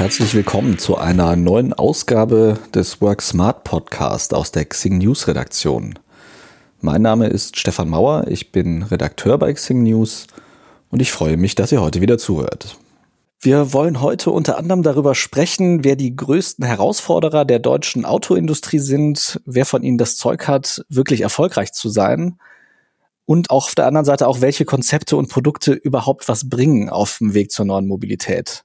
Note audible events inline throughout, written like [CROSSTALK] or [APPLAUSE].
herzlich willkommen zu einer neuen Ausgabe des Work Smart Podcast aus der Xing News Redaktion. Mein Name ist Stefan Mauer, ich bin Redakteur bei Xing News und ich freue mich, dass ihr heute wieder zuhört. Wir wollen heute unter anderem darüber sprechen, wer die größten Herausforderer der deutschen Autoindustrie sind, wer von ihnen das Zeug hat, wirklich erfolgreich zu sein und auch auf der anderen Seite auch, welche Konzepte und Produkte überhaupt was bringen auf dem Weg zur neuen Mobilität.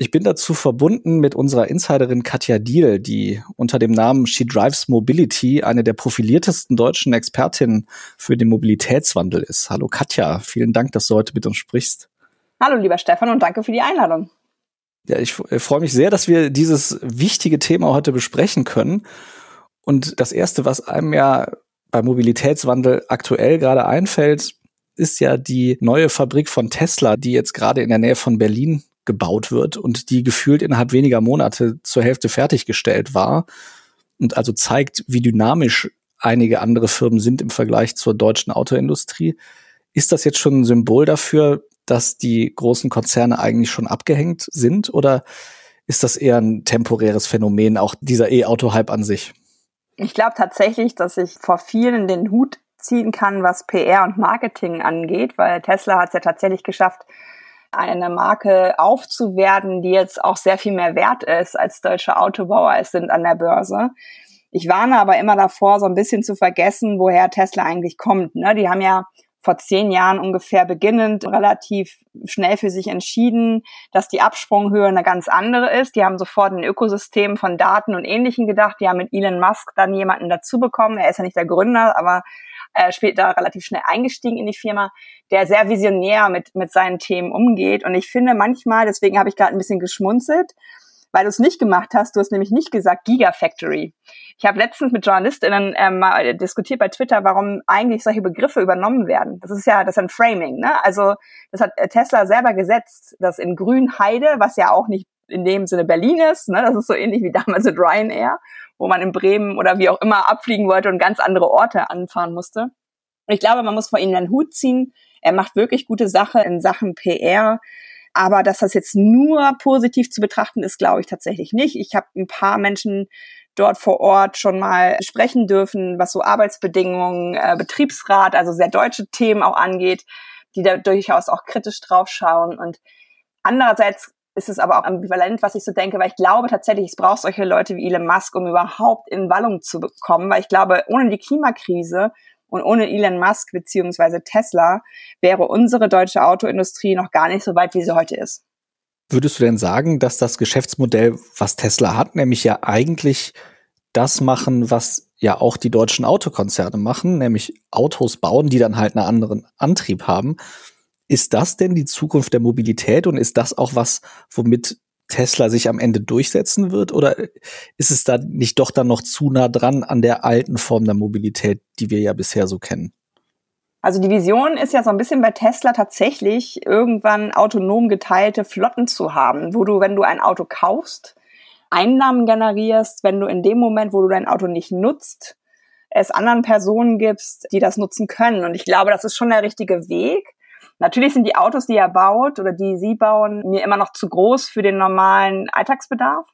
Ich bin dazu verbunden mit unserer Insiderin Katja Diel, die unter dem Namen She Drives Mobility eine der profiliertesten deutschen Expertinnen für den Mobilitätswandel ist. Hallo Katja, vielen Dank, dass du heute mit uns sprichst. Hallo lieber Stefan und danke für die Einladung. Ja, ich freue mich sehr, dass wir dieses wichtige Thema heute besprechen können. Und das erste, was einem ja beim Mobilitätswandel aktuell gerade einfällt, ist ja die neue Fabrik von Tesla, die jetzt gerade in der Nähe von Berlin gebaut wird und die gefühlt innerhalb weniger Monate zur Hälfte fertiggestellt war und also zeigt, wie dynamisch einige andere Firmen sind im Vergleich zur deutschen Autoindustrie. Ist das jetzt schon ein Symbol dafür, dass die großen Konzerne eigentlich schon abgehängt sind oder ist das eher ein temporäres Phänomen, auch dieser E-Auto-Hype an sich? Ich glaube tatsächlich, dass ich vor vielen den Hut ziehen kann, was PR und Marketing angeht, weil Tesla hat es ja tatsächlich geschafft, eine Marke aufzuwerten, die jetzt auch sehr viel mehr wert ist, als deutsche Autobauer es sind an der Börse. Ich warne aber immer davor, so ein bisschen zu vergessen, woher Tesla eigentlich kommt. Ne? Die haben ja vor zehn Jahren ungefähr beginnend relativ schnell für sich entschieden, dass die Absprunghöhe eine ganz andere ist. Die haben sofort ein Ökosystem von Daten und Ähnlichem gedacht. Die haben mit Elon Musk dann jemanden dazu bekommen. Er ist ja nicht der Gründer, aber äh, später relativ schnell eingestiegen in die Firma, der sehr visionär mit, mit seinen Themen umgeht. Und ich finde manchmal, deswegen habe ich gerade ein bisschen geschmunzelt, weil du es nicht gemacht hast. Du hast nämlich nicht gesagt Gigafactory. Ich habe letztens mit JournalistInnen ähm, mal diskutiert bei Twitter, warum eigentlich solche Begriffe übernommen werden. Das ist ja das ist ein Framing. Ne? Also das hat äh, Tesla selber gesetzt, dass in Grünheide, was ja auch nicht in dem Sinne Berlin ist, ne? das ist so ähnlich wie damals mit Ryanair, wo man in Bremen oder wie auch immer abfliegen wollte und ganz andere Orte anfahren musste. Ich glaube, man muss vor ihm den Hut ziehen. Er macht wirklich gute Sache in Sachen PR. Aber dass das jetzt nur positiv zu betrachten ist, glaube ich tatsächlich nicht. Ich habe ein paar Menschen dort vor Ort schon mal sprechen dürfen, was so Arbeitsbedingungen, äh, Betriebsrat, also sehr deutsche Themen auch angeht, die da durchaus auch kritisch draufschauen. Und andererseits ist es aber auch ambivalent, was ich so denke, weil ich glaube tatsächlich, es braucht solche Leute wie Elon Musk, um überhaupt in Wallung zu bekommen, weil ich glaube, ohne die Klimakrise und ohne Elon Musk beziehungsweise Tesla wäre unsere deutsche Autoindustrie noch gar nicht so weit, wie sie heute ist. Würdest du denn sagen, dass das Geschäftsmodell, was Tesla hat, nämlich ja eigentlich das machen, was ja auch die deutschen Autokonzerne machen, nämlich Autos bauen, die dann halt einen anderen Antrieb haben, ist das denn die Zukunft der Mobilität und ist das auch was, womit Tesla sich am Ende durchsetzen wird? Oder ist es da nicht doch dann noch zu nah dran an der alten Form der Mobilität, die wir ja bisher so kennen? Also die Vision ist ja so ein bisschen bei Tesla tatsächlich, irgendwann autonom geteilte Flotten zu haben, wo du, wenn du ein Auto kaufst, Einnahmen generierst, wenn du in dem Moment, wo du dein Auto nicht nutzt, es anderen Personen gibst, die das nutzen können. Und ich glaube, das ist schon der richtige Weg. Natürlich sind die Autos, die er baut oder die sie bauen, mir immer noch zu groß für den normalen Alltagsbedarf.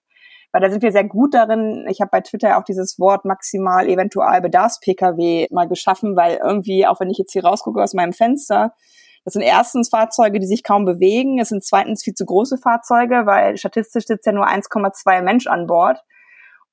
Weil da sind wir sehr gut darin. Ich habe bei Twitter auch dieses Wort maximal eventual Bedarfs-Pkw mal geschaffen, weil irgendwie, auch wenn ich jetzt hier rausgucke aus meinem Fenster, das sind erstens Fahrzeuge, die sich kaum bewegen. Es sind zweitens viel zu große Fahrzeuge, weil statistisch sitzt ja nur 1,2 Mensch an Bord.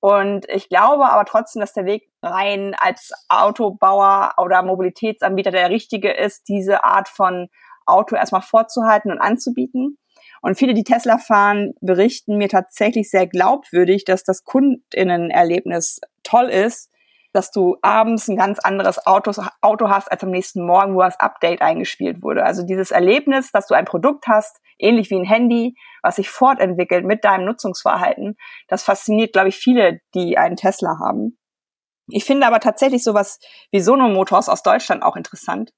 Und ich glaube aber trotzdem, dass der Weg rein als Autobauer oder Mobilitätsanbieter der richtige ist, diese Art von Auto erstmal vorzuhalten und anzubieten. Und viele, die Tesla fahren, berichten mir tatsächlich sehr glaubwürdig, dass das Kundinnenerlebnis toll ist, dass du abends ein ganz anderes Auto, Auto hast als am nächsten Morgen, wo das Update eingespielt wurde. Also dieses Erlebnis, dass du ein Produkt hast, ähnlich wie ein Handy, was sich fortentwickelt mit deinem Nutzungsverhalten, das fasziniert, glaube ich, viele, die einen Tesla haben. Ich finde aber tatsächlich sowas wie Sono Motors aus Deutschland auch interessant.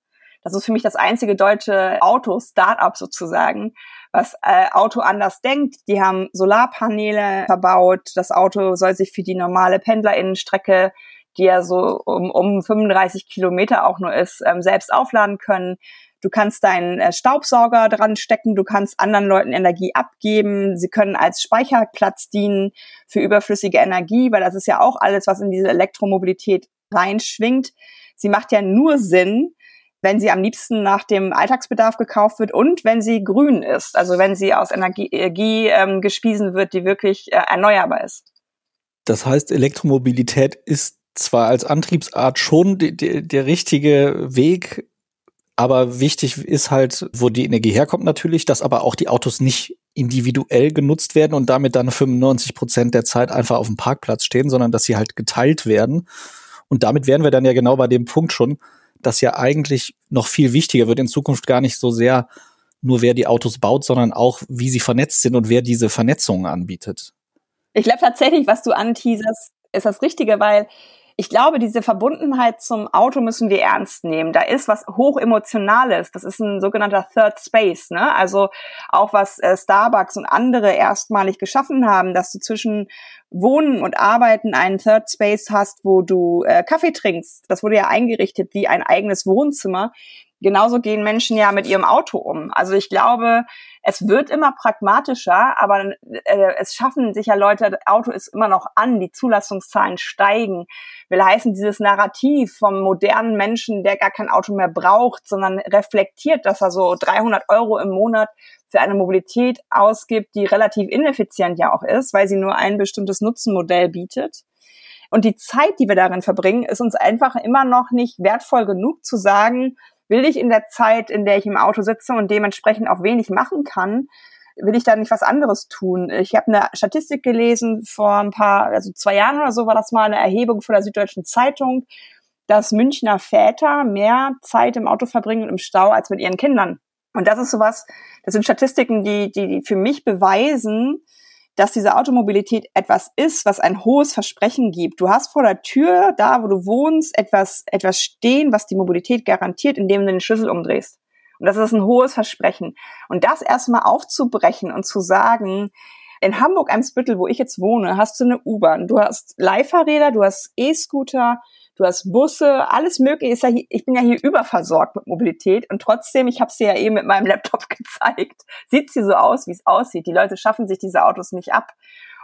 Das ist für mich das einzige deutsche Auto-Startup sozusagen, was äh, Auto anders denkt. Die haben Solarpaneele verbaut. Das Auto soll sich für die normale Pendlerinnenstrecke die ja so um, um 35 Kilometer auch nur ist, ähm, selbst aufladen können. Du kannst deinen äh, Staubsauger dran stecken, du kannst anderen Leuten Energie abgeben. Sie können als Speicherplatz dienen für überflüssige Energie, weil das ist ja auch alles, was in diese Elektromobilität reinschwingt. Sie macht ja nur Sinn, wenn sie am liebsten nach dem Alltagsbedarf gekauft wird und wenn sie grün ist, also wenn sie aus Energie, Energie ähm, gespiesen wird, die wirklich äh, erneuerbar ist. Das heißt, Elektromobilität ist zwar als Antriebsart schon die, die, der richtige Weg, aber wichtig ist halt, wo die Energie herkommt natürlich, dass aber auch die Autos nicht individuell genutzt werden und damit dann 95 Prozent der Zeit einfach auf dem Parkplatz stehen, sondern dass sie halt geteilt werden. Und damit wären wir dann ja genau bei dem Punkt schon, dass ja eigentlich noch viel wichtiger wird in Zukunft gar nicht so sehr nur wer die Autos baut, sondern auch wie sie vernetzt sind und wer diese Vernetzungen anbietet. Ich glaube tatsächlich, was du anteaserst, ist das Richtige, weil ich glaube, diese Verbundenheit zum Auto müssen wir ernst nehmen. Da ist was hochemotionales. Das ist ein sogenannter Third Space. Ne? Also auch was äh, Starbucks und andere erstmalig geschaffen haben, dass du zwischen Wohnen und Arbeiten einen Third Space hast, wo du äh, Kaffee trinkst. Das wurde ja eingerichtet wie ein eigenes Wohnzimmer. Genauso gehen Menschen ja mit ihrem Auto um. Also ich glaube, es wird immer pragmatischer, aber äh, es schaffen sich ja Leute, Auto ist immer noch an, die Zulassungszahlen steigen. Will heißen, dieses Narrativ vom modernen Menschen, der gar kein Auto mehr braucht, sondern reflektiert, dass er so 300 Euro im Monat für eine Mobilität ausgibt, die relativ ineffizient ja auch ist, weil sie nur ein bestimmtes Nutzenmodell bietet. Und die Zeit, die wir darin verbringen, ist uns einfach immer noch nicht wertvoll genug zu sagen, will ich in der Zeit, in der ich im Auto sitze und dementsprechend auch wenig machen kann, will ich da nicht was anderes tun? Ich habe eine Statistik gelesen vor ein paar, also zwei Jahren oder so war das mal eine Erhebung von der Süddeutschen Zeitung, dass Münchner Väter mehr Zeit im Auto verbringen und im Stau als mit ihren Kindern. Und das ist sowas, das sind Statistiken, die, die, die für mich beweisen, dass diese Automobilität etwas ist, was ein hohes Versprechen gibt. Du hast vor der Tür, da wo du wohnst, etwas, etwas stehen, was die Mobilität garantiert, indem du den Schlüssel umdrehst. Und das ist ein hohes Versprechen. Und das erstmal aufzubrechen und zu sagen, in Hamburg-Eimsbüttel, wo ich jetzt wohne, hast du eine U-Bahn, du hast Leihfahrräder, du hast E-Scooter, du hast Busse, alles mögliche. Ist ja hier, ich bin ja hier überversorgt mit Mobilität und trotzdem, ich habe sie ja eben mit meinem [LAUGHS] Laptop gezeigt, sieht sie so aus, wie es aussieht. Die Leute schaffen sich diese Autos nicht ab.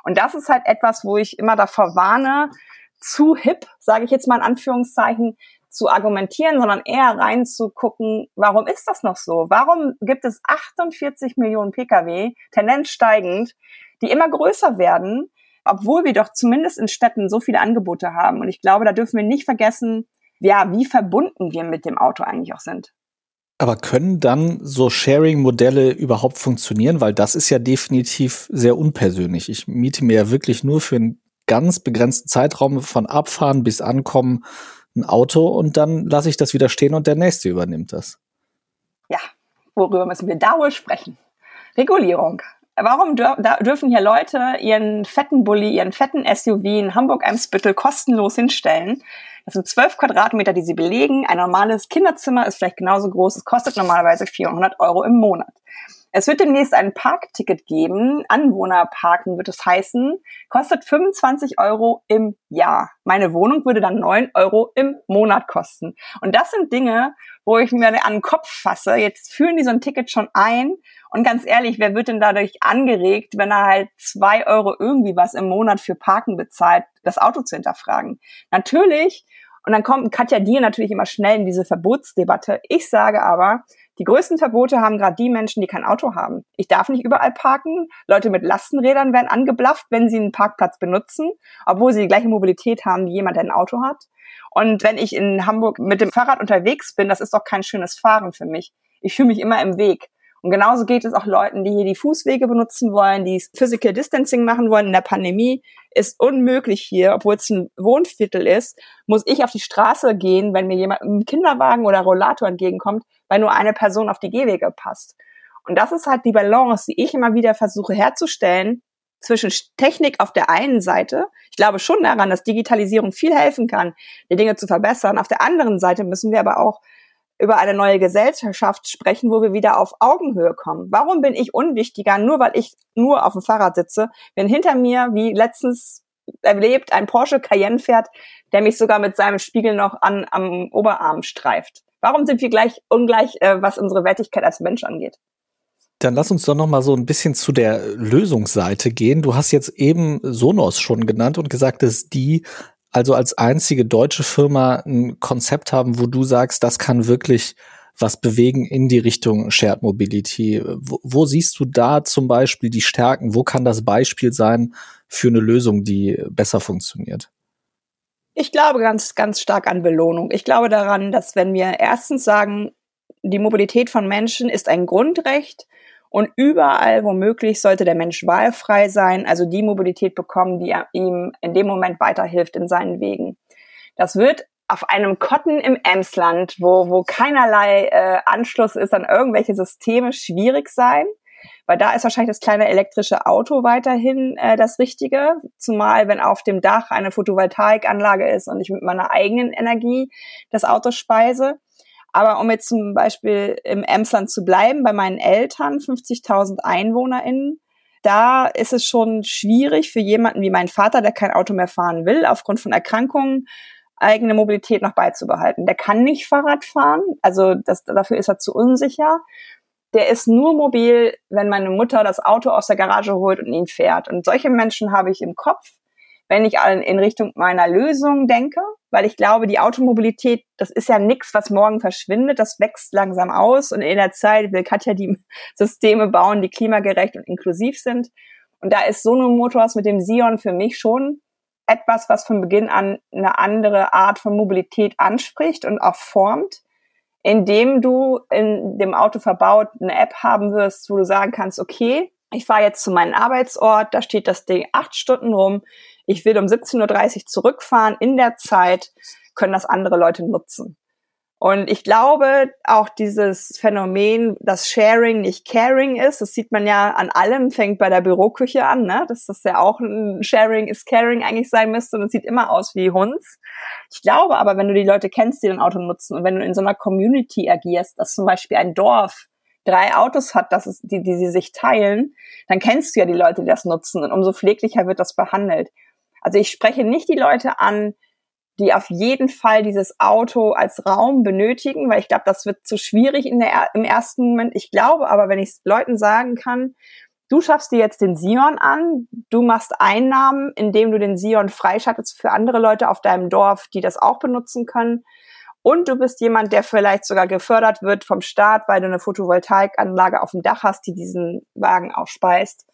Und das ist halt etwas, wo ich immer davor warne, zu hip, sage ich jetzt mal in Anführungszeichen, zu argumentieren, sondern eher reinzugucken, warum ist das noch so? Warum gibt es 48 Millionen Pkw, Tendenz steigend, die immer größer werden, obwohl wir doch zumindest in Städten so viele Angebote haben. Und ich glaube, da dürfen wir nicht vergessen, ja, wie verbunden wir mit dem Auto eigentlich auch sind. Aber können dann so Sharing-Modelle überhaupt funktionieren? Weil das ist ja definitiv sehr unpersönlich. Ich miete mir ja wirklich nur für einen ganz begrenzten Zeitraum von Abfahren bis Ankommen ein Auto und dann lasse ich das wieder stehen und der nächste übernimmt das. Ja, worüber müssen wir da wohl sprechen? Regulierung. Warum dür dürfen hier Leute ihren fetten Bulli, ihren fetten SUV in Hamburg-Eimsbüttel kostenlos hinstellen? Das sind zwölf Quadratmeter, die sie belegen. Ein normales Kinderzimmer ist vielleicht genauso groß. Es kostet normalerweise 400 Euro im Monat. Es wird demnächst ein Parkticket geben. Anwohnerparken wird es heißen. Kostet 25 Euro im Jahr. Meine Wohnung würde dann 9 Euro im Monat kosten. Und das sind Dinge, wo ich mir an den Kopf fasse. Jetzt führen die so ein Ticket schon ein. Und ganz ehrlich, wer wird denn dadurch angeregt, wenn er halt zwei Euro irgendwie was im Monat für Parken bezahlt, das Auto zu hinterfragen? Natürlich und dann kommt Katja Dier natürlich immer schnell in diese Verbotsdebatte. Ich sage aber, die größten Verbote haben gerade die Menschen, die kein Auto haben. Ich darf nicht überall parken. Leute mit Lastenrädern werden angeblafft, wenn sie einen Parkplatz benutzen, obwohl sie die gleiche Mobilität haben wie jemand, der ein Auto hat. Und wenn ich in Hamburg mit dem Fahrrad unterwegs bin, das ist doch kein schönes Fahren für mich. Ich fühle mich immer im Weg. Und genauso geht es auch Leuten, die hier die Fußwege benutzen wollen, die Physical Distancing machen wollen in der Pandemie. Ist unmöglich hier, obwohl es ein Wohnviertel ist, muss ich auf die Straße gehen, wenn mir jemand einem Kinderwagen oder Rollator entgegenkommt, weil nur eine Person auf die Gehwege passt. Und das ist halt die Balance, die ich immer wieder versuche herzustellen zwischen Technik auf der einen Seite. Ich glaube schon daran, dass Digitalisierung viel helfen kann, die Dinge zu verbessern. Auf der anderen Seite müssen wir aber auch über eine neue Gesellschaft sprechen, wo wir wieder auf Augenhöhe kommen. Warum bin ich unwichtiger, nur weil ich nur auf dem Fahrrad sitze, wenn hinter mir, wie letztens erlebt, ein Porsche Cayenne fährt, der mich sogar mit seinem Spiegel noch an, am Oberarm streift. Warum sind wir gleich ungleich, äh, was unsere Wertigkeit als Mensch angeht? Dann lass uns doch noch mal so ein bisschen zu der Lösungsseite gehen. Du hast jetzt eben Sonos schon genannt und gesagt, dass die also als einzige deutsche Firma ein Konzept haben, wo du sagst, das kann wirklich was bewegen in die Richtung Shared Mobility. Wo, wo siehst du da zum Beispiel die Stärken? Wo kann das Beispiel sein für eine Lösung, die besser funktioniert? Ich glaube ganz, ganz stark an Belohnung. Ich glaube daran, dass wenn wir erstens sagen, die Mobilität von Menschen ist ein Grundrecht, und überall, womöglich, sollte der Mensch wahlfrei sein, also die Mobilität bekommen, die ihm in dem Moment weiterhilft in seinen Wegen. Das wird auf einem Kotten im Emsland, wo, wo keinerlei äh, Anschluss ist an irgendwelche Systeme, schwierig sein. Weil da ist wahrscheinlich das kleine elektrische Auto weiterhin äh, das Richtige. Zumal, wenn auf dem Dach eine Photovoltaikanlage ist und ich mit meiner eigenen Energie das Auto speise. Aber um jetzt zum Beispiel im Emsland zu bleiben, bei meinen Eltern, 50.000 EinwohnerInnen, da ist es schon schwierig für jemanden wie mein Vater, der kein Auto mehr fahren will, aufgrund von Erkrankungen, eigene Mobilität noch beizubehalten. Der kann nicht Fahrrad fahren, also das, dafür ist er zu unsicher. Der ist nur mobil, wenn meine Mutter das Auto aus der Garage holt und ihn fährt. Und solche Menschen habe ich im Kopf wenn ich in Richtung meiner Lösung denke, weil ich glaube, die Automobilität, das ist ja nichts, was morgen verschwindet, das wächst langsam aus und in der Zeit will Katja die [LAUGHS] Systeme bauen, die klimagerecht und inklusiv sind. Und da ist Sono Motors mit dem Sion für mich schon etwas, was von Beginn an eine andere Art von Mobilität anspricht und auch formt, indem du in dem Auto verbaut eine App haben wirst, wo du sagen kannst, okay, ich fahre jetzt zu meinem Arbeitsort, da steht das Ding acht Stunden rum, ich will um 17.30 Uhr zurückfahren, in der Zeit können das andere Leute nutzen. Und ich glaube, auch dieses Phänomen, dass Sharing nicht Caring ist, das sieht man ja an allem, fängt bei der Büroküche an, ne? dass das ja auch ein Sharing is Caring eigentlich sein müsste und es sieht immer aus wie Hunds. Ich glaube aber, wenn du die Leute kennst, die dein Auto nutzen und wenn du in so einer Community agierst, dass zum Beispiel ein Dorf drei Autos hat, das ist, die, die sie sich teilen, dann kennst du ja die Leute, die das nutzen und umso pfleglicher wird das behandelt. Also ich spreche nicht die Leute an, die auf jeden Fall dieses Auto als Raum benötigen, weil ich glaube, das wird zu schwierig in der, im ersten Moment. Ich glaube aber, wenn ich Leuten sagen kann, du schaffst dir jetzt den Sion an, du machst Einnahmen, indem du den Sion freischaltest für andere Leute auf deinem Dorf, die das auch benutzen können. Und du bist jemand, der vielleicht sogar gefördert wird vom Staat, weil du eine Photovoltaikanlage auf dem Dach hast, die diesen Wagen auch speist.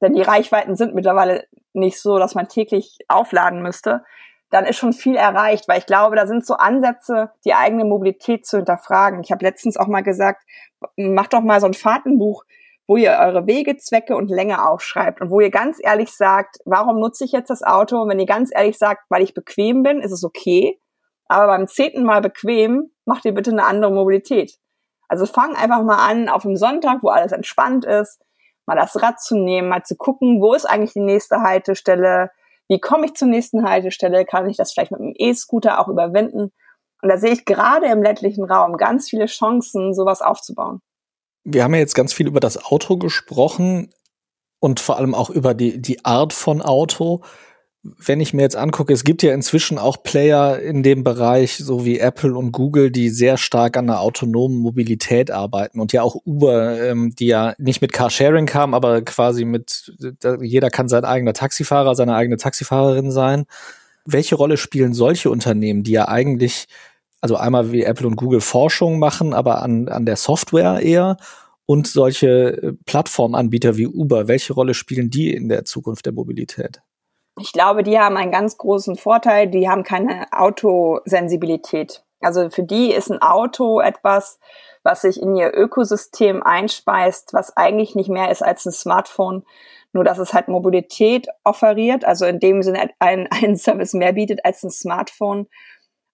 Denn die Reichweiten sind mittlerweile nicht so, dass man täglich aufladen müsste, dann ist schon viel erreicht, weil ich glaube, da sind so Ansätze, die eigene Mobilität zu hinterfragen. Ich habe letztens auch mal gesagt, macht doch mal so ein Fahrtenbuch, wo ihr eure Wege, Zwecke und Länge aufschreibt und wo ihr ganz ehrlich sagt, warum nutze ich jetzt das Auto? Und wenn ihr ganz ehrlich sagt, weil ich bequem bin, ist es okay. Aber beim zehnten Mal bequem, macht ihr bitte eine andere Mobilität. Also fang einfach mal an auf dem Sonntag, wo alles entspannt ist, mal das Rad zu nehmen, mal zu gucken, wo ist eigentlich die nächste Haltestelle, wie komme ich zur nächsten Haltestelle, kann ich das vielleicht mit dem E-Scooter auch überwinden. Und da sehe ich gerade im ländlichen Raum ganz viele Chancen, sowas aufzubauen. Wir haben ja jetzt ganz viel über das Auto gesprochen und vor allem auch über die, die Art von Auto wenn ich mir jetzt angucke, es gibt ja inzwischen auch Player in dem Bereich, so wie Apple und Google, die sehr stark an der autonomen Mobilität arbeiten und ja auch Uber, ähm, die ja nicht mit Carsharing kam, aber quasi mit, jeder kann sein eigener Taxifahrer, seine eigene Taxifahrerin sein. Welche Rolle spielen solche Unternehmen, die ja eigentlich, also einmal wie Apple und Google Forschung machen, aber an, an der Software eher und solche äh, Plattformanbieter wie Uber, welche Rolle spielen die in der Zukunft der Mobilität? Ich glaube, die haben einen ganz großen Vorteil, die haben keine Autosensibilität. Also für die ist ein Auto etwas, was sich in ihr Ökosystem einspeist, was eigentlich nicht mehr ist als ein Smartphone, nur dass es halt Mobilität offeriert, also in dem Sinne [LAUGHS] einen, einen Service mehr bietet als ein Smartphone.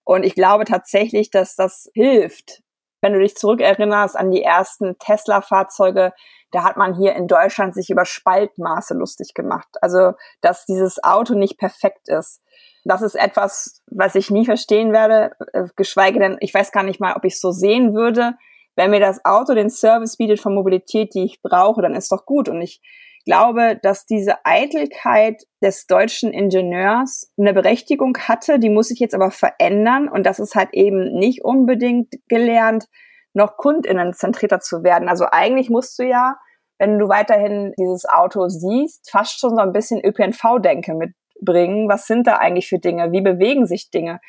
Und ich glaube tatsächlich, dass das hilft. Wenn du dich zurückerinnerst an die ersten Tesla-Fahrzeuge, da hat man hier in Deutschland sich über Spaltmaße lustig gemacht. Also, dass dieses Auto nicht perfekt ist. Das ist etwas, was ich nie verstehen werde, äh, geschweige denn, ich weiß gar nicht mal, ob ich es so sehen würde. Wenn mir das Auto den Service bietet von Mobilität, die ich brauche, dann ist doch gut. Und ich glaube, dass diese Eitelkeit des deutschen Ingenieurs eine Berechtigung hatte, die muss sich jetzt aber verändern und das ist halt eben nicht unbedingt gelernt, noch kundinnenzentrierter zu werden. Also eigentlich musst du ja, wenn du weiterhin dieses Auto siehst, fast schon so ein bisschen ÖPNV-Denke mitbringen. Was sind da eigentlich für Dinge? Wie bewegen sich Dinge?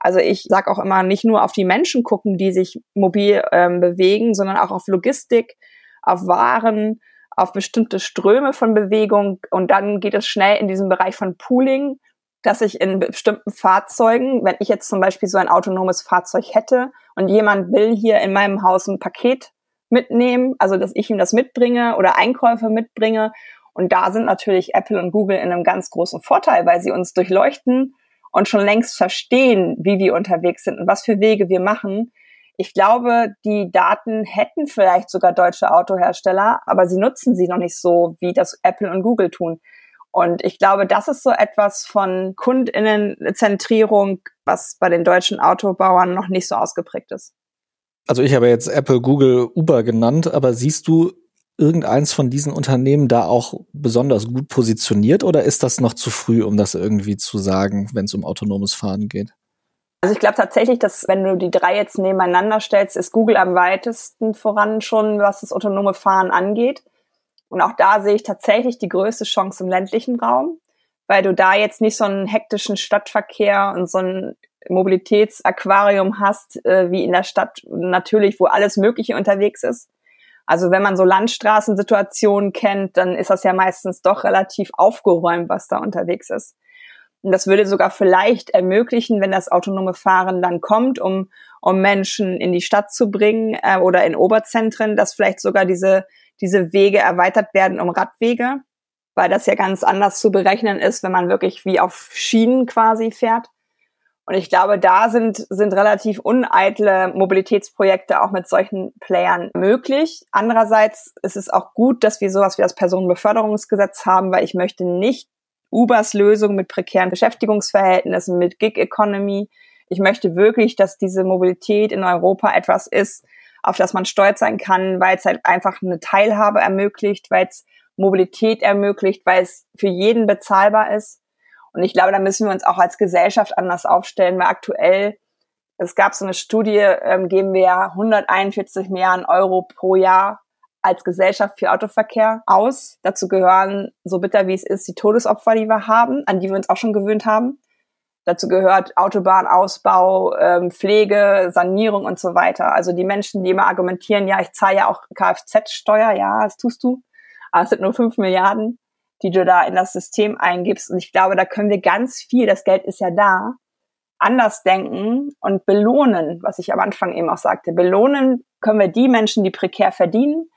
Also ich sage auch immer, nicht nur auf die Menschen gucken, die sich mobil ähm, bewegen, sondern auch auf Logistik, auf Waren, auf bestimmte Ströme von Bewegung und dann geht es schnell in diesen Bereich von Pooling, dass ich in bestimmten Fahrzeugen, wenn ich jetzt zum Beispiel so ein autonomes Fahrzeug hätte und jemand will hier in meinem Haus ein Paket mitnehmen, also dass ich ihm das mitbringe oder Einkäufe mitbringe. Und da sind natürlich Apple und Google in einem ganz großen Vorteil, weil sie uns durchleuchten und schon längst verstehen, wie wir unterwegs sind und was für Wege wir machen. Ich glaube, die Daten hätten vielleicht sogar deutsche Autohersteller, aber sie nutzen sie noch nicht so, wie das Apple und Google tun. Und ich glaube, das ist so etwas von Kundinnenzentrierung, was bei den deutschen Autobauern noch nicht so ausgeprägt ist. Also ich habe jetzt Apple, Google, Uber genannt, aber siehst du irgendeins von diesen Unternehmen da auch besonders gut positioniert oder ist das noch zu früh, um das irgendwie zu sagen, wenn es um autonomes Fahren geht? Also ich glaube tatsächlich, dass wenn du die drei jetzt nebeneinander stellst, ist Google am weitesten voran schon, was das autonome Fahren angeht. Und auch da sehe ich tatsächlich die größte Chance im ländlichen Raum, weil du da jetzt nicht so einen hektischen Stadtverkehr und so ein Mobilitätsaquarium hast, äh, wie in der Stadt natürlich, wo alles Mögliche unterwegs ist. Also wenn man so Landstraßensituationen kennt, dann ist das ja meistens doch relativ aufgeräumt, was da unterwegs ist. Und das würde sogar vielleicht ermöglichen, wenn das autonome Fahren dann kommt, um, um Menschen in die Stadt zu bringen äh, oder in Oberzentren, dass vielleicht sogar diese, diese Wege erweitert werden um Radwege, weil das ja ganz anders zu berechnen ist, wenn man wirklich wie auf Schienen quasi fährt. Und ich glaube, da sind, sind relativ uneitle Mobilitätsprojekte auch mit solchen Playern möglich. Andererseits ist es auch gut, dass wir sowas wie das Personenbeförderungsgesetz haben, weil ich möchte nicht Ubers Lösung mit prekären Beschäftigungsverhältnissen, mit Gig Economy. Ich möchte wirklich, dass diese Mobilität in Europa etwas ist, auf das man stolz sein kann, weil es halt einfach eine Teilhabe ermöglicht, weil es Mobilität ermöglicht, weil es für jeden bezahlbar ist. Und ich glaube, da müssen wir uns auch als Gesellschaft anders aufstellen, weil aktuell, es gab so eine Studie, ähm, geben wir 141 Milliarden Euro pro Jahr als Gesellschaft für Autoverkehr aus. Dazu gehören, so bitter wie es ist, die Todesopfer, die wir haben, an die wir uns auch schon gewöhnt haben. Dazu gehört Autobahnausbau, ähm, Pflege, Sanierung und so weiter. Also die Menschen, die immer argumentieren, ja, ich zahle ja auch Kfz-Steuer, ja, das tust du, aber es sind nur fünf Milliarden, die du da in das System eingibst. Und ich glaube, da können wir ganz viel, das Geld ist ja da, anders denken und belohnen, was ich am Anfang eben auch sagte. Belohnen können wir die Menschen, die prekär verdienen,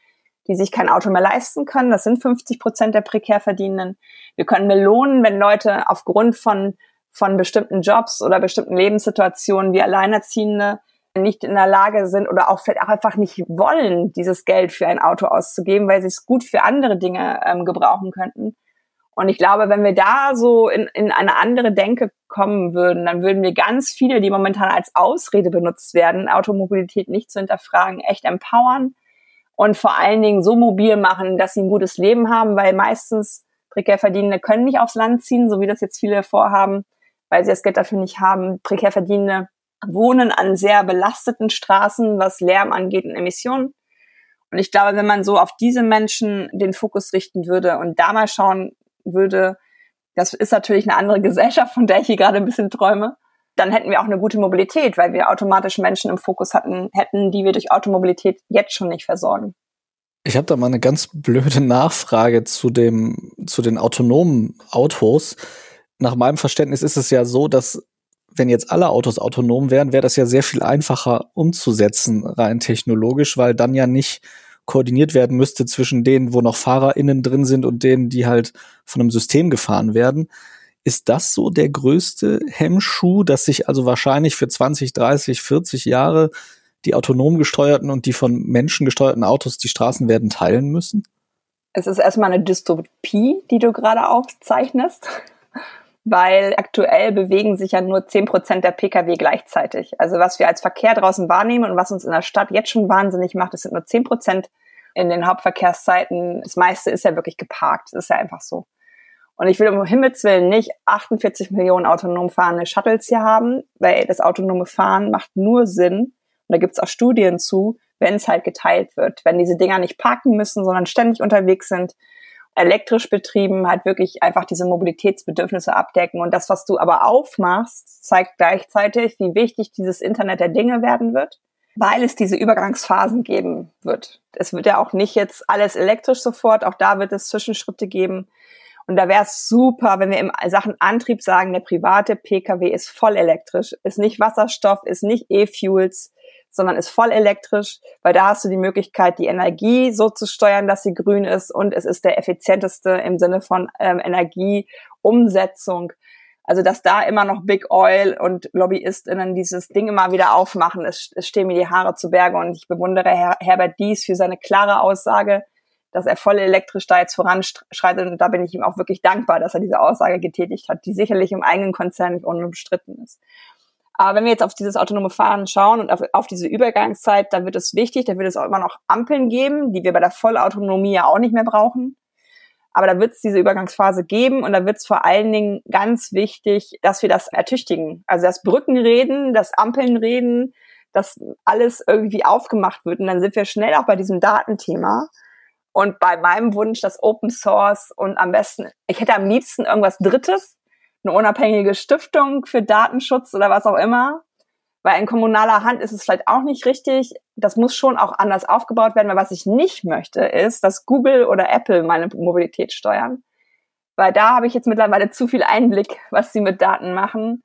die sich kein Auto mehr leisten können. Das sind 50 Prozent der prekär Verdienenden. Wir können belohnen, wenn Leute aufgrund von, von bestimmten Jobs oder bestimmten Lebenssituationen wie Alleinerziehende nicht in der Lage sind oder auch vielleicht auch einfach nicht wollen, dieses Geld für ein Auto auszugeben, weil sie es gut für andere Dinge ähm, gebrauchen könnten. Und ich glaube, wenn wir da so in, in eine andere Denke kommen würden, dann würden wir ganz viele, die momentan als Ausrede benutzt werden, Automobilität nicht zu hinterfragen, echt empowern und vor allen Dingen so mobil machen, dass sie ein gutes Leben haben, weil meistens prekär Verdienende können nicht aufs Land ziehen, so wie das jetzt viele vorhaben, weil sie das Geld dafür nicht haben. Prekär Verdienende wohnen an sehr belasteten Straßen, was Lärm angeht und Emissionen. Und ich glaube, wenn man so auf diese Menschen den Fokus richten würde und da mal schauen würde, das ist natürlich eine andere [LAUGHS] Gesellschaft, von der ich hier gerade ein bisschen träume, dann hätten wir auch eine gute Mobilität, weil wir automatisch Menschen im Fokus hatten, hätten, die wir durch Automobilität jetzt schon nicht versorgen. Ich habe da mal eine ganz blöde Nachfrage zu dem, zu den autonomen Autos. Nach meinem Verständnis ist es ja so, dass wenn jetzt alle Autos autonom wären, wäre das ja sehr viel einfacher umzusetzen, rein technologisch, weil dann ja nicht koordiniert werden müsste zwischen denen, wo noch FahrerInnen drin sind und denen, die halt von einem System gefahren werden. Ist das so der größte Hemmschuh, dass sich also wahrscheinlich für 20, 30, 40 Jahre die autonom gesteuerten und die von Menschen gesteuerten Autos die Straßen werden teilen müssen? Es ist erstmal eine Dystopie, die du gerade aufzeichnest, [LAUGHS] weil aktuell bewegen sich ja nur 10 Prozent der Pkw gleichzeitig. Also was wir als Verkehr draußen wahrnehmen und was uns in der Stadt jetzt schon wahnsinnig macht, das sind nur 10 Prozent in den Hauptverkehrszeiten, das meiste ist ja wirklich geparkt. Das ist ja einfach so. Und ich will um Himmels Willen nicht 48 Millionen autonom fahrende Shuttles hier haben, weil das autonome Fahren macht nur Sinn, und da gibt's auch Studien zu, wenn es halt geteilt wird. Wenn diese Dinger nicht parken müssen, sondern ständig unterwegs sind, elektrisch betrieben, halt wirklich einfach diese Mobilitätsbedürfnisse abdecken. Und das, was du aber aufmachst, zeigt gleichzeitig, wie wichtig dieses Internet der Dinge werden wird weil es diese Übergangsphasen geben wird. Es wird ja auch nicht jetzt alles elektrisch sofort, auch da wird es Zwischenschritte geben. Und da wäre es super, wenn wir in Sachen Antrieb sagen, der private Pkw ist voll elektrisch, ist nicht Wasserstoff, ist nicht E-Fuels, sondern ist voll elektrisch, weil da hast du die Möglichkeit, die Energie so zu steuern, dass sie grün ist und es ist der effizienteste im Sinne von ähm, Energieumsetzung. Also, dass da immer noch Big Oil und LobbyistInnen dieses Ding immer wieder aufmachen, es, es stehen mir die Haare zu Berge und ich bewundere Her Herbert Dies für seine klare Aussage, dass er voll elektrisch da jetzt voranschreitet und da bin ich ihm auch wirklich dankbar, dass er diese Aussage getätigt hat, die sicherlich im eigenen Konzern nicht unumstritten ist. Aber wenn wir jetzt auf dieses autonome Fahren schauen und auf, auf diese Übergangszeit, da wird es wichtig, da wird es auch immer noch Ampeln geben, die wir bei der Vollautonomie ja auch nicht mehr brauchen. Aber da wird es diese Übergangsphase geben und da wird es vor allen Dingen ganz wichtig, dass wir das ertüchtigen. Also das Brückenreden, das Ampelnreden, dass alles irgendwie aufgemacht wird. Und dann sind wir schnell auch bei diesem Datenthema. Und bei meinem Wunsch, das Open Source und am besten, ich hätte am liebsten irgendwas Drittes, eine unabhängige Stiftung für Datenschutz oder was auch immer, weil in kommunaler Hand ist es vielleicht auch nicht richtig. Das muss schon auch anders aufgebaut werden, weil was ich nicht möchte, ist, dass Google oder Apple meine Mobilität steuern. Weil da habe ich jetzt mittlerweile zu viel Einblick, was sie mit Daten machen.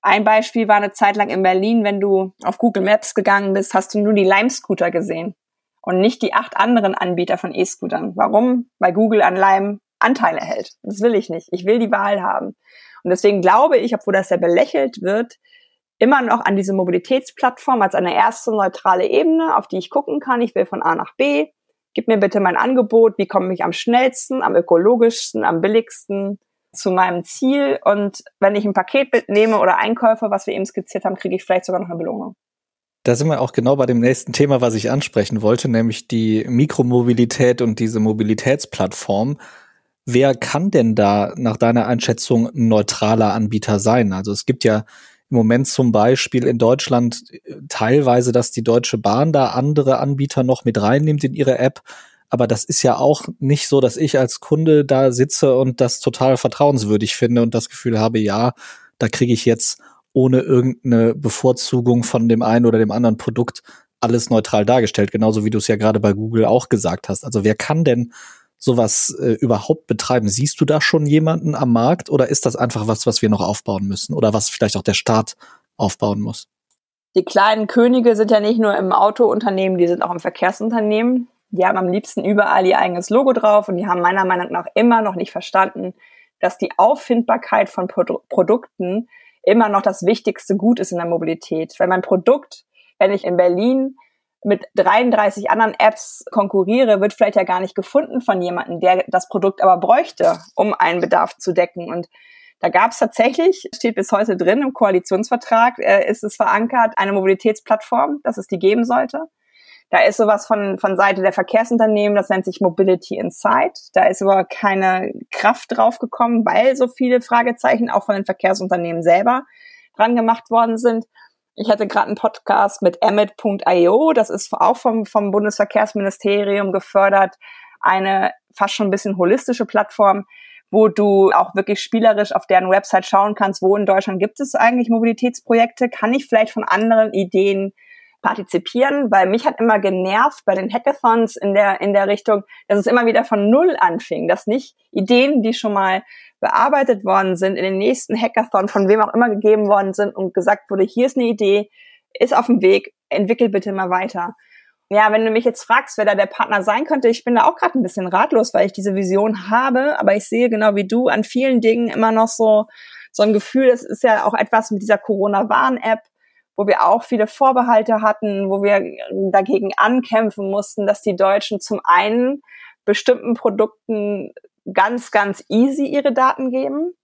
Ein Beispiel war eine Zeit lang in Berlin, wenn du auf Google Maps gegangen bist, hast du nur die Lime-Scooter gesehen und nicht die acht anderen Anbieter von E-Scootern. Warum? Weil Google an Lime Anteile hält. Das will ich nicht. Ich will die Wahl haben. Und deswegen glaube ich, obwohl das ja belächelt wird, immer noch an diese Mobilitätsplattform als eine erste neutrale Ebene, auf die ich gucken kann. Ich will von A nach B. Gib mir bitte mein Angebot. Wie komme ich am schnellsten, am ökologischsten, am billigsten zu meinem Ziel? Und wenn ich ein Paket mitnehme oder Einkäufe, was wir eben skizziert haben, kriege ich vielleicht sogar noch eine Belohnung. Da sind wir auch genau bei dem nächsten Thema, was ich ansprechen wollte, nämlich die Mikromobilität und diese Mobilitätsplattform. Wer kann denn da nach deiner Einschätzung ein neutraler Anbieter sein? Also es gibt ja im Moment zum Beispiel in Deutschland teilweise, dass die Deutsche Bahn da andere Anbieter noch mit reinnimmt in ihre App. Aber das ist ja auch nicht so, dass ich als Kunde da sitze und das total vertrauenswürdig finde und das Gefühl habe, ja, da kriege ich jetzt ohne irgendeine Bevorzugung von dem einen oder dem anderen Produkt alles neutral dargestellt, genauso wie du es ja gerade bei Google auch gesagt hast. Also wer kann denn sowas äh, überhaupt betreiben? Siehst du da schon jemanden am Markt oder ist das einfach was, was wir noch aufbauen müssen oder was vielleicht auch der Staat aufbauen muss? Die kleinen Könige sind ja nicht nur im Autounternehmen, die sind auch im Verkehrsunternehmen. Die haben am liebsten überall ihr eigenes Logo drauf und die haben meiner Meinung nach immer noch nicht verstanden, dass die Auffindbarkeit von Pro Produkten immer noch das wichtigste Gut ist in der Mobilität. Weil mein Produkt, wenn ich in Berlin mit 33 anderen Apps konkurriere, wird vielleicht ja gar nicht gefunden von jemandem, der das Produkt aber bräuchte, um einen Bedarf zu decken. Und da gab es tatsächlich, steht bis heute drin im Koalitionsvertrag, äh, ist es verankert, eine Mobilitätsplattform, dass es die geben sollte. Da ist sowas von, von Seite der Verkehrsunternehmen, das nennt sich Mobility Insight. Da ist aber keine Kraft drauf gekommen, weil so viele Fragezeichen auch von den Verkehrsunternehmen selber dran gemacht worden sind. Ich hatte gerade einen Podcast mit Emmet.io, das ist auch vom, vom Bundesverkehrsministerium gefördert, eine fast schon ein bisschen holistische Plattform, wo du auch wirklich spielerisch auf deren Website schauen kannst, wo in Deutschland gibt es eigentlich Mobilitätsprojekte, kann ich vielleicht von anderen Ideen partizipieren, weil mich hat immer genervt bei den Hackathons in der, in der Richtung, dass es immer wieder von Null anfing, dass nicht Ideen, die schon mal bearbeitet worden sind, in den nächsten Hackathon von wem auch immer gegeben worden sind und gesagt wurde, hier ist eine Idee, ist auf dem Weg, entwickel bitte mal weiter. Ja, wenn du mich jetzt fragst, wer da der Partner sein könnte, ich bin da auch gerade ein bisschen ratlos, weil ich diese Vision habe, aber ich sehe genau wie du an vielen Dingen immer noch so so ein Gefühl, das ist ja auch etwas mit dieser Corona-Warn-App, wo wir auch viele Vorbehalte hatten, wo wir dagegen ankämpfen mussten, dass die Deutschen zum einen bestimmten Produkten ganz, ganz easy ihre Daten geben.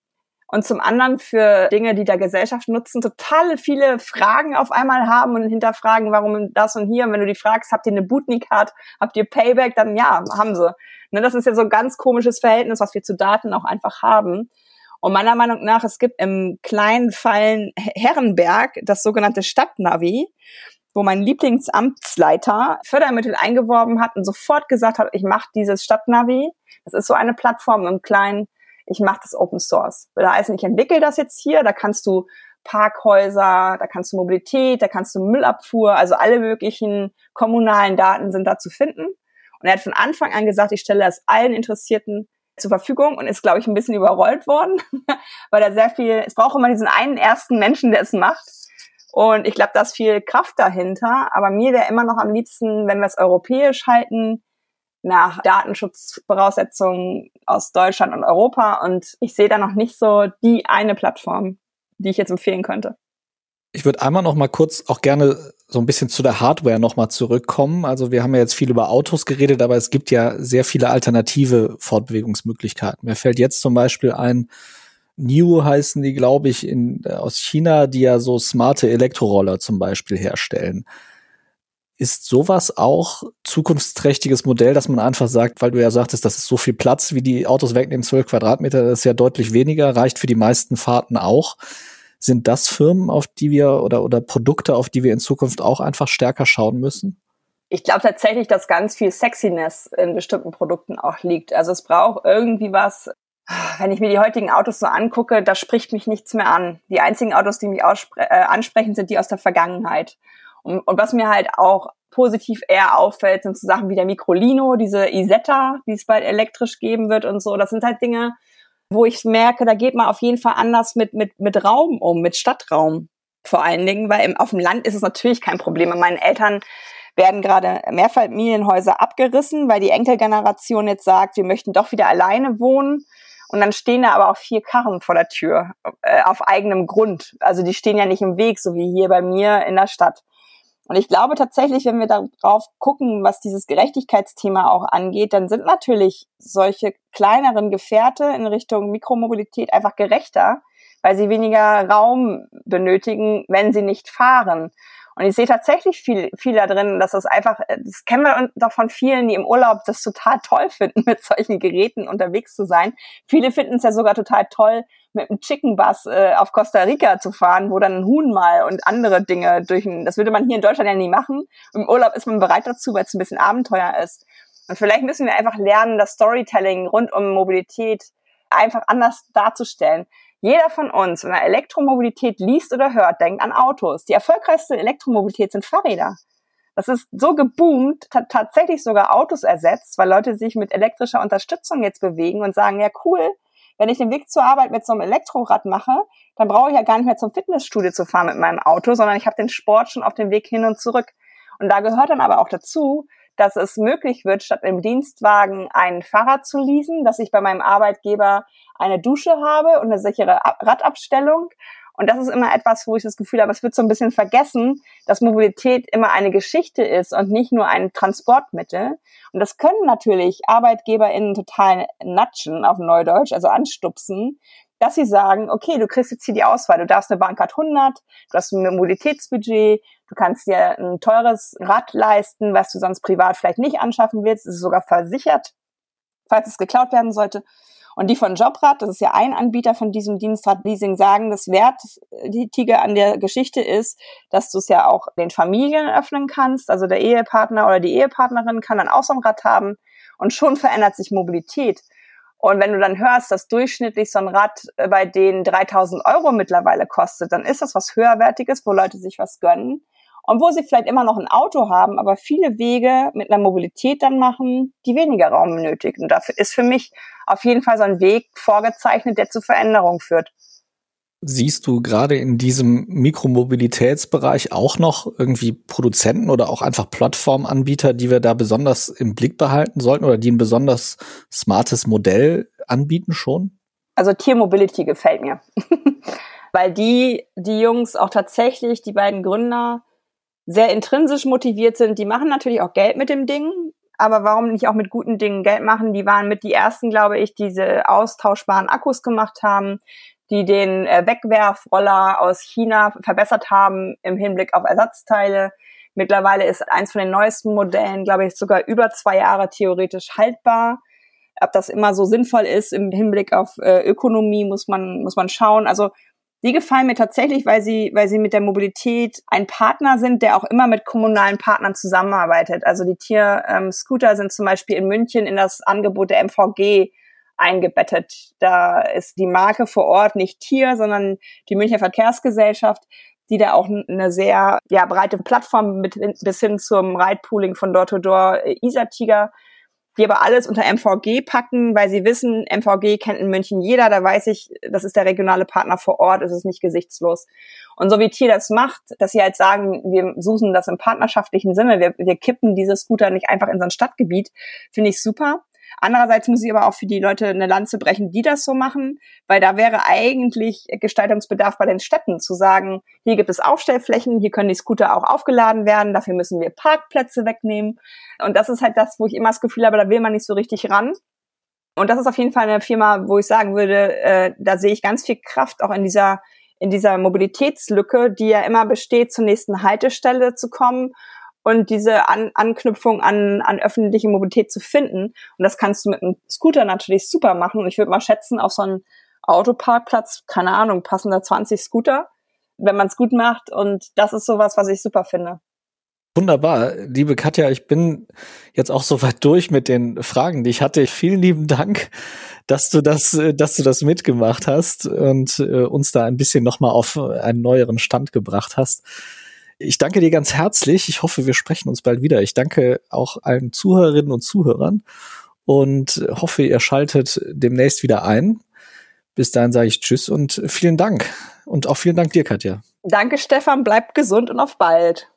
und zum anderen für Dinge, die der Gesellschaft nutzen, total viele Fragen auf einmal haben und hinterfragen, warum das und hier. Und wenn du die fragst, habt ihr eine Bootnik-Card, habt ihr Payback, dann ja, haben sie. Ne, das ist ja so ein ganz komisches Verhältnis, was wir zu Daten auch einfach haben. Und meiner Meinung nach, es gibt im kleinen Fallen Herrenberg das sogenannte Stadtnavi, wo mein Lieblingsamtsleiter Fördermittel eingeworben hat und sofort gesagt hat, ich mache dieses Stadtnavi. Das ist so eine Plattform im Kleinen ich mache das Open Source. Da heißt ich entwickle das jetzt hier, da kannst du Parkhäuser, da kannst du Mobilität, da kannst du Müllabfuhr, also alle möglichen kommunalen Daten sind da zu finden. Und er hat von Anfang an gesagt, ich stelle das allen Interessierten zur Verfügung und ist, glaube ich, ein bisschen überrollt worden, [LAUGHS] weil er sehr viel, es braucht immer diesen einen ersten Menschen, der es macht. Und ich glaube, da ist viel Kraft dahinter. Aber mir wäre immer noch am liebsten, wenn wir es europäisch halten, nach Datenschutzvoraussetzungen aus Deutschland und Europa. Und ich sehe da noch nicht so die eine Plattform, die ich jetzt empfehlen könnte. Ich würde einmal noch mal kurz auch gerne so ein bisschen zu der Hardware noch mal zurückkommen. Also wir haben ja jetzt viel über Autos geredet, aber es gibt ja sehr viele alternative Fortbewegungsmöglichkeiten. Mir fällt jetzt zum Beispiel ein, New heißen die, glaube ich, in, äh, aus China, die ja so smarte Elektroroller zum Beispiel herstellen. Ist sowas auch zukunftsträchtiges Modell, dass man einfach sagt, weil du ja sagtest, das ist so viel Platz, wie die Autos wegnehmen, 12 Quadratmeter, das ist ja deutlich weniger, reicht für die meisten Fahrten auch. Sind das Firmen, auf die wir oder, oder Produkte, auf die wir in Zukunft auch einfach stärker schauen müssen? Ich glaube tatsächlich, dass ganz viel Sexiness in bestimmten Produkten auch liegt. Also es braucht irgendwie was, wenn ich mir die heutigen Autos so angucke, da spricht mich nichts mehr an. Die einzigen Autos, die mich äh, ansprechen, sind die aus der Vergangenheit. Und, und was mir halt auch positiv eher auffällt, sind so Sachen wie der Microlino, diese Isetta, die es bald elektrisch geben wird und so. Das sind halt Dinge, wo ich merke, da geht man auf jeden Fall anders mit, mit, mit Raum um, mit Stadtraum vor allen Dingen, weil im, auf dem Land ist es natürlich kein Problem. Meine Eltern werden gerade Mehrfamilienhäuser abgerissen, weil die Enkelgeneration jetzt sagt, wir möchten doch wieder alleine wohnen. Und dann stehen da aber auch vier Karren vor der Tür äh, auf eigenem Grund. Also die stehen ja nicht im Weg, so wie hier bei mir in der Stadt. Und ich glaube tatsächlich, wenn wir darauf gucken, was dieses Gerechtigkeitsthema auch angeht, dann sind natürlich solche kleineren Gefährte in Richtung Mikromobilität einfach gerechter, weil sie weniger Raum benötigen, wenn sie nicht fahren. Und ich sehe tatsächlich viel, viel da drin, dass das einfach, das kennen wir doch von vielen, die im Urlaub das total toll finden, [LAUGHS] mit solchen Geräten unterwegs zu sein. Viele finden es ja sogar total toll, mit einem Chicken Bus äh, auf Costa Rica zu fahren, wo dann ein Huhn mal und andere Dinge durch ein, das würde man hier in Deutschland ja nie machen. Im Urlaub ist man bereit dazu, weil es ein bisschen Abenteuer ist. Und vielleicht müssen wir einfach lernen, das Storytelling rund um Mobilität einfach anders darzustellen. Jeder von uns, wenn er Elektromobilität liest oder hört, denkt an Autos. Die erfolgreichste Elektromobilität sind Fahrräder. Das ist so geboomt, tatsächlich sogar Autos ersetzt, weil Leute sich mit elektrischer Unterstützung jetzt bewegen und sagen, ja cool, wenn ich den Weg zur Arbeit mit so einem Elektrorad mache, dann brauche ich ja gar nicht mehr zum Fitnessstudio zu fahren mit meinem Auto, sondern ich habe den Sport schon auf dem Weg hin und zurück. Und da gehört dann aber auch dazu, dass es möglich wird, statt im Dienstwagen ein Fahrrad zu leasen, dass ich bei meinem Arbeitgeber eine Dusche habe und eine sichere Radabstellung. Und das ist immer etwas, wo ich das Gefühl habe, es wird so ein bisschen vergessen, dass Mobilität immer eine Geschichte ist und nicht nur ein Transportmittel. Und das können natürlich ArbeitgeberInnen total natschen auf Neudeutsch, also anstupsen, dass sie sagen, okay, du kriegst jetzt hier die Auswahl, du darfst eine Bahncard 100, du hast ein Mobilitätsbudget, du kannst dir ein teures Rad leisten, was du sonst privat vielleicht nicht anschaffen willst, es ist sogar versichert, falls es geklaut werden sollte. Und die von Jobrad, das ist ja ein Anbieter von diesem Dienstradleasing, sagen, das Wertige an der Geschichte ist, dass du es ja auch den Familien öffnen kannst. Also der Ehepartner oder die Ehepartnerin kann dann auch so ein Rad haben und schon verändert sich Mobilität. Und wenn du dann hörst, dass durchschnittlich so ein Rad äh, bei denen 3000 Euro mittlerweile kostet, dann ist das was höherwertiges, wo Leute sich was gönnen. Und wo sie vielleicht immer noch ein Auto haben, aber viele Wege mit einer Mobilität dann machen, die weniger Raum benötigen. Und dafür ist für mich auf jeden Fall so ein Weg vorgezeichnet, der zu Veränderung führt. Siehst du gerade in diesem Mikromobilitätsbereich auch noch irgendwie Produzenten oder auch einfach Plattformanbieter, die wir da besonders im Blick behalten sollten oder die ein besonders smartes Modell anbieten schon? Also Tiermobility gefällt mir. [LAUGHS] Weil die, die Jungs auch tatsächlich, die beiden Gründer, sehr intrinsisch motiviert sind. Die machen natürlich auch Geld mit dem Ding, aber warum nicht auch mit guten Dingen Geld machen? Die waren mit die ersten, glaube ich, diese austauschbaren Akkus gemacht haben die den äh, Wegwerfroller aus China verbessert haben im Hinblick auf Ersatzteile. Mittlerweile ist eins von den neuesten Modellen, glaube ich, sogar über zwei Jahre theoretisch haltbar. Ob das immer so sinnvoll ist im Hinblick auf äh, Ökonomie, muss man, muss man schauen. Also die gefallen mir tatsächlich, weil sie, weil sie mit der Mobilität ein Partner sind, der auch immer mit kommunalen Partnern zusammenarbeitet. Also die Tier-Scooter ähm, sind zum Beispiel in München in das Angebot der MVG eingebettet. Da ist die Marke vor Ort nicht Tier, sondern die Münchner Verkehrsgesellschaft, die da auch eine sehr ja, breite Plattform mit, bis hin zum Ridepooling von Door-to-Door -Door, äh, Isar-Tiger die aber alles unter MVG packen, weil sie wissen, MVG kennt in München jeder, da weiß ich, das ist der regionale Partner vor Ort, es ist nicht gesichtslos. Und so wie Tier das macht, dass sie halt sagen, wir suchen das im partnerschaftlichen Sinne, wir, wir kippen diese Scooter nicht einfach in so ein Stadtgebiet, finde ich super. Andererseits muss ich aber auch für die Leute eine Lanze brechen, die das so machen, weil da wäre eigentlich Gestaltungsbedarf bei den Städten zu sagen, hier gibt es Aufstellflächen, hier können die Scooter auch aufgeladen werden, dafür müssen wir Parkplätze wegnehmen. Und das ist halt das, wo ich immer das Gefühl habe, da will man nicht so richtig ran. Und das ist auf jeden Fall eine Firma, wo ich sagen würde, äh, da sehe ich ganz viel Kraft auch in dieser in dieser Mobilitätslücke, die ja immer besteht, zur nächsten Haltestelle zu kommen und diese an Anknüpfung an, an öffentliche Mobilität zu finden. Und das kannst du mit einem Scooter natürlich super machen. Und ich würde mal schätzen, auf so einem Autoparkplatz, keine Ahnung, passen da 20 Scooter, wenn man es gut macht. Und das ist sowas, was ich super finde. Wunderbar. Liebe Katja, ich bin jetzt auch so weit durch mit den Fragen, die ich hatte. Vielen lieben Dank, dass du das, dass du das mitgemacht hast und äh, uns da ein bisschen nochmal auf einen neueren Stand gebracht hast. Ich danke dir ganz herzlich. Ich hoffe, wir sprechen uns bald wieder. Ich danke auch allen Zuhörerinnen und Zuhörern und hoffe, ihr schaltet demnächst wieder ein. Bis dahin sage ich Tschüss und vielen Dank. Und auch vielen Dank dir, Katja. Danke, Stefan. Bleib gesund und auf bald.